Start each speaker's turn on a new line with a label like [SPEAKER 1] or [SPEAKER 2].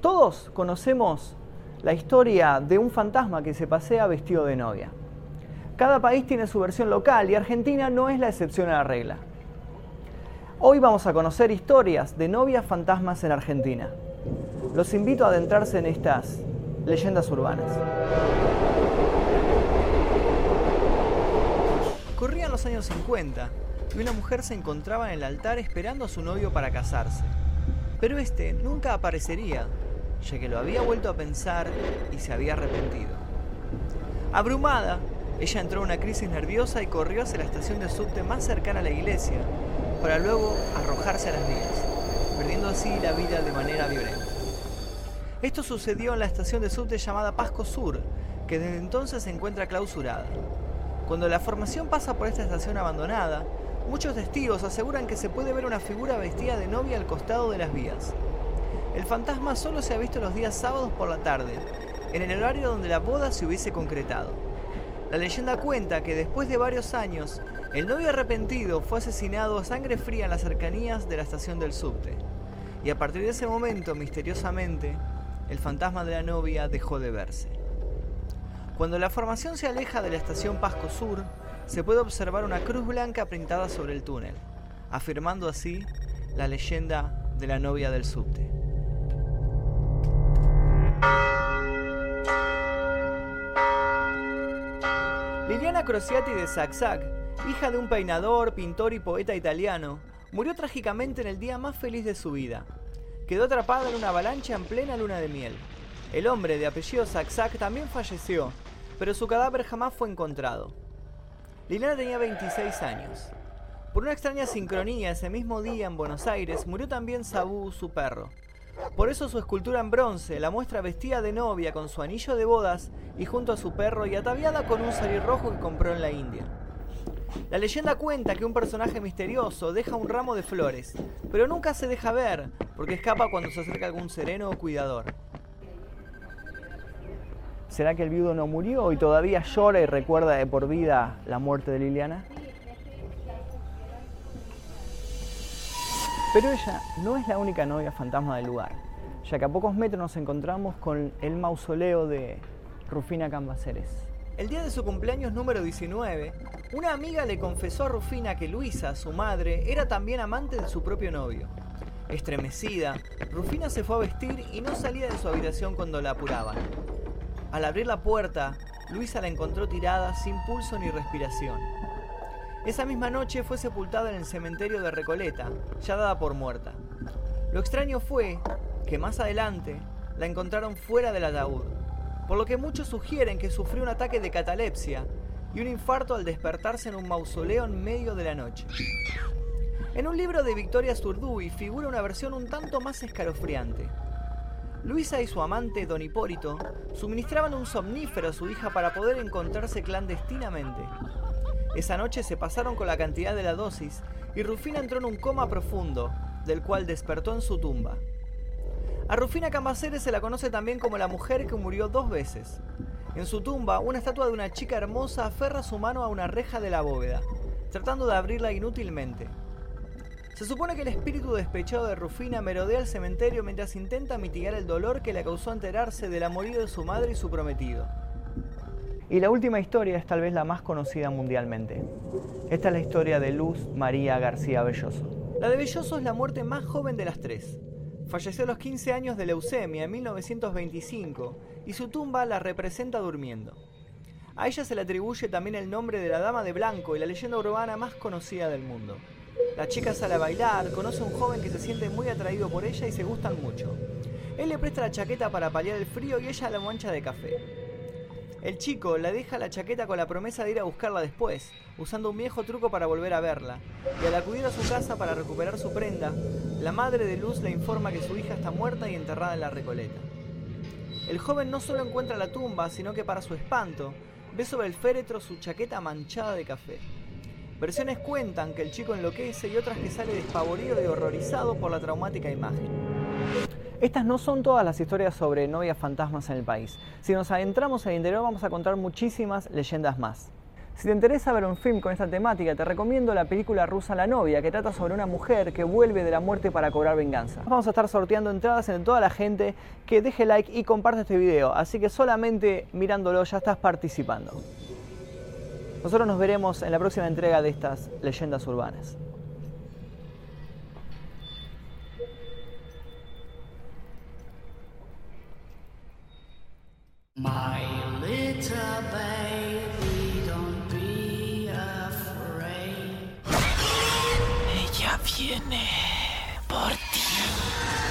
[SPEAKER 1] Todos conocemos la historia de un fantasma que se pasea vestido de novia. Cada país tiene su versión local y Argentina no es la excepción a la regla. Hoy vamos a conocer historias de novias fantasmas en Argentina. Los invito a adentrarse en estas leyendas urbanas. Corrían los años 50 y una mujer se encontraba en el altar esperando a su novio para casarse. Pero este nunca aparecería, ya que lo había vuelto a pensar y se había arrepentido. Abrumada, ella entró en una crisis nerviosa y corrió hacia la estación de subte más cercana a la iglesia, para luego arrojarse a las vías, perdiendo así la vida de manera violenta. Esto sucedió en la estación de subte llamada Pasco Sur, que desde entonces se encuentra clausurada. Cuando la formación pasa por esta estación abandonada, Muchos testigos aseguran que se puede ver una figura vestida de novia al costado de las vías. El fantasma solo se ha visto los días sábados por la tarde, en el horario donde la boda se hubiese concretado. La leyenda cuenta que después de varios años, el novio arrepentido fue asesinado a sangre fría en las cercanías de la estación del subte. Y a partir de ese momento, misteriosamente, el fantasma de la novia dejó de verse. Cuando la formación se aleja de la estación Pasco Sur, se puede observar una cruz blanca pintada sobre el túnel, afirmando así la leyenda de la novia del subte. Liliana Crociati de Zag hija de un peinador, pintor y poeta italiano, murió trágicamente en el día más feliz de su vida. Quedó atrapada en una avalancha en plena luna de miel. El hombre de apellido Zag también falleció, pero su cadáver jamás fue encontrado. Liliana tenía 26 años. Por una extraña sincronía, ese mismo día en Buenos Aires murió también Sabu, su perro. Por eso su escultura en bronce la muestra vestida de novia con su anillo de bodas y junto a su perro y ataviada con un rojo que compró en la India. La leyenda cuenta que un personaje misterioso deja un ramo de flores, pero nunca se deja ver porque escapa cuando se acerca algún sereno o cuidador. ¿Será que el viudo no murió y todavía llora y recuerda de por vida la muerte de Liliana? Pero ella no es la única novia fantasma del lugar, ya que a pocos metros nos encontramos con el mausoleo de Rufina Cambaceres. El día de su cumpleaños número 19, una amiga le confesó a Rufina que Luisa, su madre, era también amante de su propio novio. Estremecida, Rufina se fue a vestir y no salía de su habitación cuando la apuraban. Al abrir la puerta, Luisa la encontró tirada sin pulso ni respiración. Esa misma noche fue sepultada en el cementerio de Recoleta, ya dada por muerta. Lo extraño fue que más adelante la encontraron fuera del ataúd, por lo que muchos sugieren que sufrió un ataque de catalepsia y un infarto al despertarse en un mausoleo en medio de la noche. En un libro de Victoria Zurduy figura una versión un tanto más escalofriante. Luisa y su amante, don Hipólito, suministraban un somnífero a su hija para poder encontrarse clandestinamente. Esa noche se pasaron con la cantidad de la dosis y Rufina entró en un coma profundo, del cual despertó en su tumba. A Rufina Cambaceres se la conoce también como la mujer que murió dos veces. En su tumba, una estatua de una chica hermosa aferra su mano a una reja de la bóveda, tratando de abrirla inútilmente. Se supone que el espíritu despechado de Rufina merodea el cementerio mientras intenta mitigar el dolor que le causó enterarse del amorío de su madre y su prometido. Y la última historia es tal vez la más conocida mundialmente. Esta es la historia de Luz María García Belloso. La de Belloso es la muerte más joven de las tres. Falleció a los 15 años de leucemia en 1925 y su tumba la representa durmiendo. A ella se le atribuye también el nombre de la Dama de Blanco y la leyenda urbana más conocida del mundo. La chica sale a bailar, conoce a un joven que se siente muy atraído por ella y se gustan mucho. Él le presta la chaqueta para paliar el frío y ella la mancha de café. El chico le deja la chaqueta con la promesa de ir a buscarla después, usando un viejo truco para volver a verla, y al acudir a su casa para recuperar su prenda, la madre de Luz le informa que su hija está muerta y enterrada en la recoleta. El joven no solo encuentra la tumba, sino que para su espanto, ve sobre el féretro su chaqueta manchada de café. Versiones cuentan que el chico enloquece y otras que sale despavorido y horrorizado por la traumática imagen. Estas no son todas las historias sobre novias fantasmas en el país. Si nos adentramos en el interior vamos a contar muchísimas leyendas más. Si te interesa ver un film con esta temática, te recomiendo la película rusa La novia, que trata sobre una mujer que vuelve de la muerte para cobrar venganza. Vamos a estar sorteando entradas entre toda la gente que deje like y comparte este video, así que solamente mirándolo ya estás participando. Nosotros nos veremos en la próxima entrega de estas leyendas urbanas.
[SPEAKER 2] My little baby, don't be afraid.
[SPEAKER 3] Ella viene por ti.